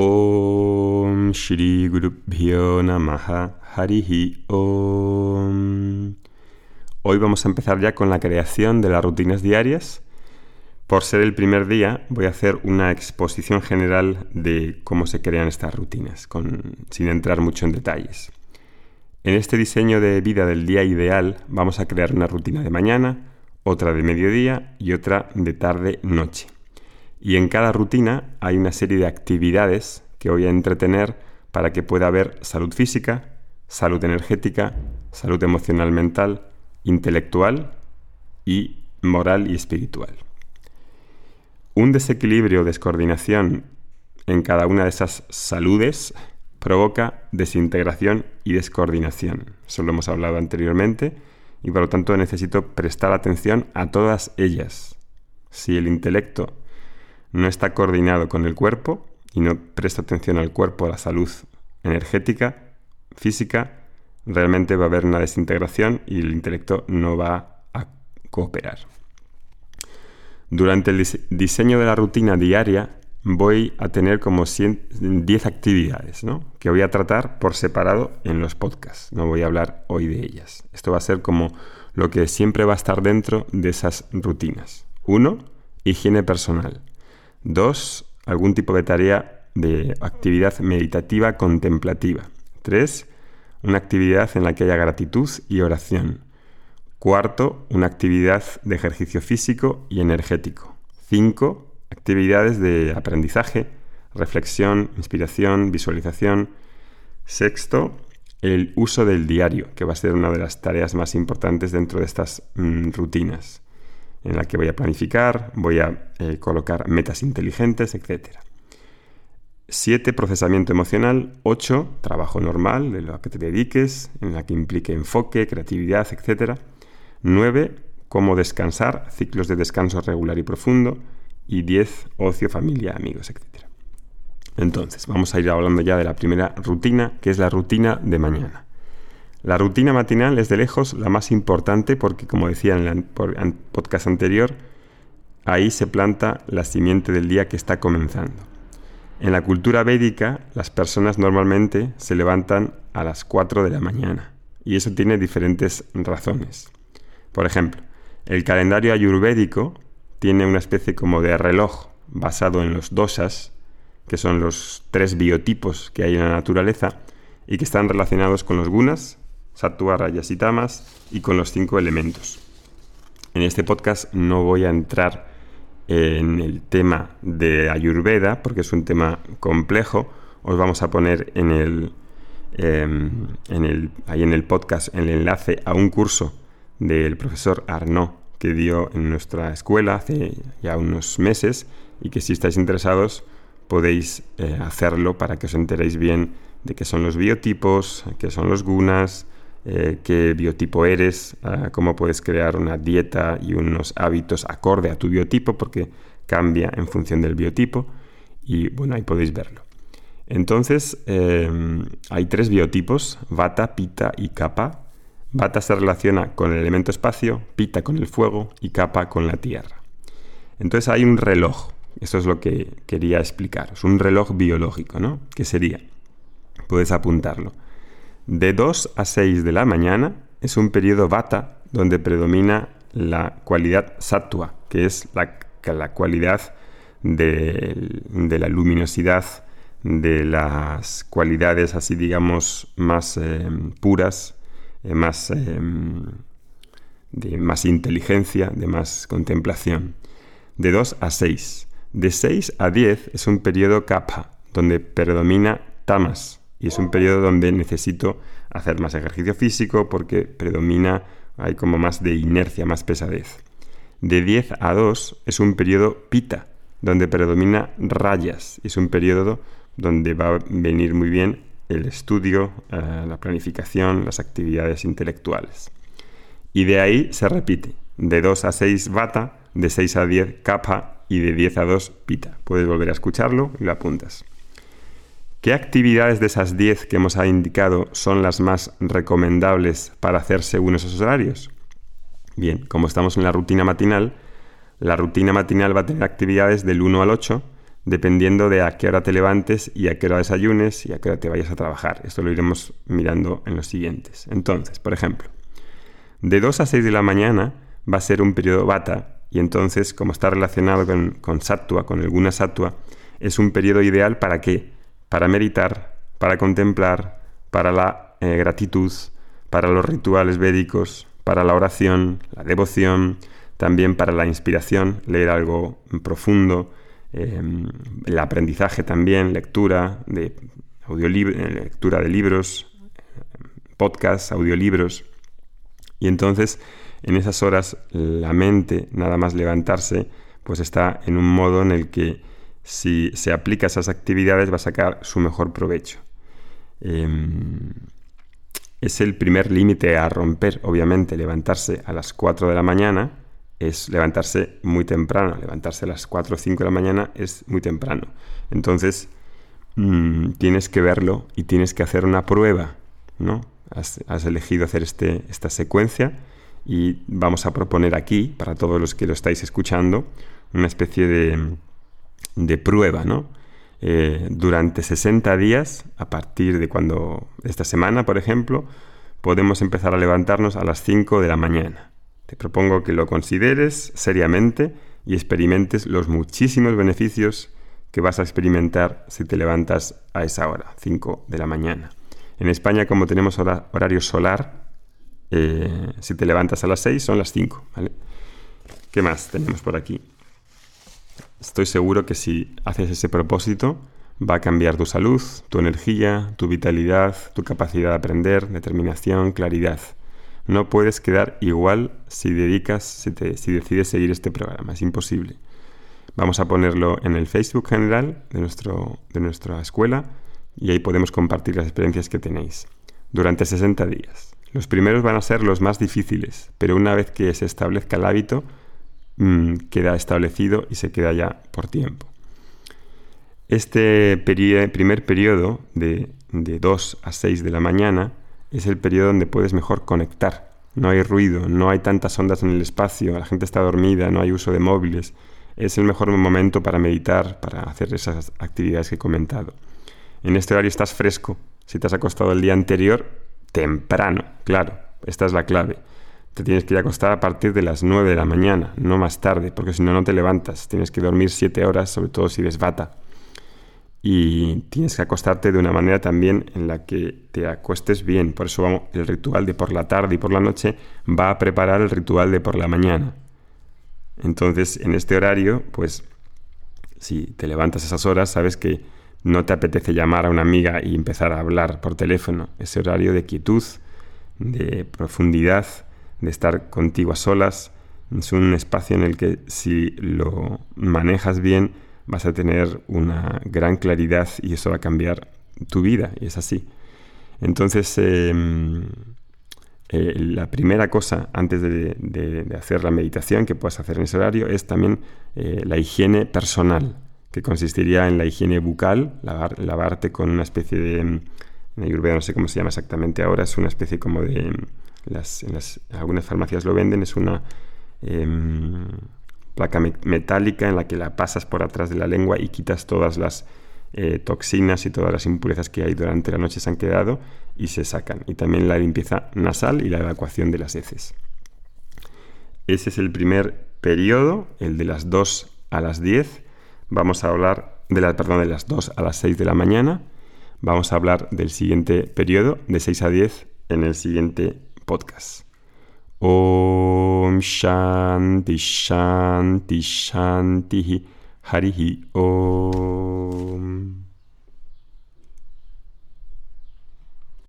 Om Shri Namaha Om. Hoy vamos a empezar ya con la creación de las rutinas diarias. Por ser el primer día, voy a hacer una exposición general de cómo se crean estas rutinas, sin entrar mucho en detalles. En este diseño de vida del día ideal, vamos a crear una rutina de mañana, otra de mediodía y otra de tarde-noche. Y en cada rutina hay una serie de actividades que voy a entretener para que pueda haber salud física, salud energética, salud emocional mental, intelectual y moral y espiritual. Un desequilibrio o descoordinación en cada una de esas saludes provoca desintegración y descoordinación. Eso lo hemos hablado anteriormente y por lo tanto necesito prestar atención a todas ellas. Si el intelecto no está coordinado con el cuerpo y no presta atención al cuerpo, a la salud energética, física, realmente va a haber una desintegración y el intelecto no va a cooperar. Durante el diseño de la rutina diaria voy a tener como 10 actividades que voy a tratar por separado en los podcasts. No voy a hablar hoy de ellas. Esto va a ser como lo que siempre va a estar dentro de esas rutinas. Uno, higiene personal. Dos, algún tipo de tarea de actividad meditativa contemplativa. Tres, una actividad en la que haya gratitud y oración. Cuarto, una actividad de ejercicio físico y energético. Cinco, actividades de aprendizaje, reflexión, inspiración, visualización. Sexto, el uso del diario, que va a ser una de las tareas más importantes dentro de estas mm, rutinas en la que voy a planificar, voy a eh, colocar metas inteligentes, etc. 7. Procesamiento emocional. 8. Trabajo normal, de lo que te dediques, en la que implique enfoque, creatividad, etc. 9. Cómo descansar, ciclos de descanso regular y profundo. Y 10. Ocio, familia, amigos, etc. Entonces, vamos a ir hablando ya de la primera rutina, que es la rutina de mañana. La rutina matinal es de lejos la más importante porque, como decía en el podcast anterior, ahí se planta la simiente del día que está comenzando. En la cultura védica, las personas normalmente se levantan a las 4 de la mañana y eso tiene diferentes razones. Por ejemplo, el calendario ayurvédico tiene una especie como de reloj basado en los dosas, que son los tres biotipos que hay en la naturaleza y que están relacionados con los gunas, sattva, rayas y tamas y con los cinco elementos. En este podcast no voy a entrar en el tema de Ayurveda porque es un tema complejo. Os vamos a poner en el, em, en el, ahí en el podcast el enlace a un curso del profesor Arnaud que dio en nuestra escuela hace ya unos meses y que si estáis interesados podéis eh, hacerlo para que os enteréis bien de qué son los biotipos, qué son los gunas, eh, qué biotipo eres, ah, cómo puedes crear una dieta y unos hábitos acorde a tu biotipo, porque cambia en función del biotipo. Y bueno, ahí podéis verlo. Entonces, em, hay tres biotipos, Vata, Pita y Kapha. Vata se relaciona con el elemento espacio, Pita con el fuego y Kapha con la tierra. Entonces hay un reloj, eso es lo que quería explicaros, un reloj biológico, ¿no? ¿Qué sería? Puedes apuntarlo. De 2 a 6 de la mañana es un periodo vata donde predomina la cualidad sattva, que es la, la cualidad de, la luminosidad, de las cualidades así digamos más eh, puras, eh, más, eh, de más inteligencia, de más contemplación. De 2 a 6. De 6 a 10 es un periodo kapha, donde predomina tamas, y es un periodo donde necesito hacer más ejercicio físico porque predomina, hay como más de inercia, más pesadez. De 10 a 2 es un periodo pita, donde predomina rayas, es un periodo donde va a venir muy bien el estudio, eh, la planificación, las actividades intelectuales. Y de ahí se repite, de 2 a 6 bata, de 6 a 10 capa y de 10 a 2 pita. Puedes volver a escucharlo y lo apuntas. ¿Qué actividades de esas 10 que hemos indicado son las más recomendables para hacer según esos horarios? Bien, como estamos en la rutina matinal, la rutina matinal va a tener actividades del 1 al 8, dependiendo de a qué hora te levantes y a qué hora desayunes y a qué hora te vayas a trabajar. Esto lo iremos mirando en los siguientes. Entonces, por ejemplo, de 2 a 6 de la mañana va a ser un periodo bata y entonces, como está relacionado con, con sattva, con alguna sattva, es un periodo ideal para qué? Para meditar, para contemplar, para la eh, gratitud, para los rituales védicos, para la oración, la devoción, también para la inspiración, leer algo profundo, Em, el aprendizaje también, lectura de eh, lectura de libros, podcasts, audiolibros. Y entonces, en esas horas, la mente, nada más levantarse, pues está en un modo en el que si se aplica a esas actividades va a sacar su mejor provecho. Em, es el primer límite a romper, obviamente, levantarse a las 4 de la mañana, es levantarse muy temprano. Levantarse a las 4 o 5 de la mañana es muy temprano. Entonces, mm, tienes que verlo y tienes que hacer una prueba, ¿no? Has, elegido hacer este, esta secuencia y vamos a proponer aquí, para todos los que lo estáis escuchando, una especie de, de prueba, ¿no? Eh, durante 60 días, a partir de cuando, esta semana, por ejemplo, podemos empezar a levantarnos a las 5 de la mañana. Te propongo que lo consideres seriamente y experimentes los muchísimos beneficios que vas a experimentar si te levantas a esa hora, 5 de la mañana. En España, como tenemos horario solar, eh, si te levantas a las 6 son las 5. ¿Qué más tenemos por aquí? Estoy seguro que si haces ese propósito, va a cambiar tu salud, tu energía, tu vitalidad, tu capacidad de aprender, determinación, claridad. No puedes quedar igual si dedicas, si, decides seguir este programa. Es imposible. Vamos a ponerlo en el Facebook general de, nuestro, de nuestra escuela y ahí podemos compartir las experiencias que tenéis. Durante 60 días. Los primeros van a ser los más difíciles, pero una vez que se establezca el hábito, mm, queda establecido y se queda ya por tiempo. Este primer periodo de, de 2 a 6 de la mañana es el periodo donde puedes mejor conectar. No hay ruido, no hay tantas ondas en el espacio, la gente está dormida, no hay uso de móviles. Es el mejor momento para meditar, para hacer esas actividades que he comentado. En este horario estás fresco. Si te has acostado el día anterior, temprano, claro, esta es la clave. Te tienes que ir a acostar a partir de las 9 de la mañana, no más tarde, porque si no, no te levantas. Tienes que dormir 7 horas, sobre todo si desbata y tienes que acostarte de una manera también en la que te acuestes bien. Por eso vamos, el ritual de por la tarde y por la noche va a preparar el ritual de por la mañana. Entonces, en este horario, pues si te levantas esas horas, sabes que no te apetece llamar a una amiga y empezar a hablar por teléfono. Ese horario de quietud, de profundidad, de estar contigo a solas, es un espacio en el que si lo manejas bien, vas a tener una gran claridad y eso va a cambiar tu vida, y es así. Entonces, em, eh, la primera cosa antes de, hacer la meditación que puedas hacer en ese horario es también eh, la higiene personal, que consistiría en la higiene bucal, lavarte con una especie de, en Ayurveda no sé cómo se llama exactamente ahora, es una especie como de, las, algunas farmacias lo venden, es una... Em, placa metálica en la que la pasas por atrás de la lengua y quitas todas las eh, toxinas y todas las impurezas que hay durante la noche se han quedado y se sacan. Y también la limpieza nasal y la evacuación de las heces. Ese es el primer periodo, el de las 2 a las 10. Vamos a hablar de la, perdón, de las 2 a las 6 de la mañana. Vamos a hablar del siguiente periodo, de 6 a 10, en el siguiente podcast. Om Shanti Shanti Shanti Harihi Om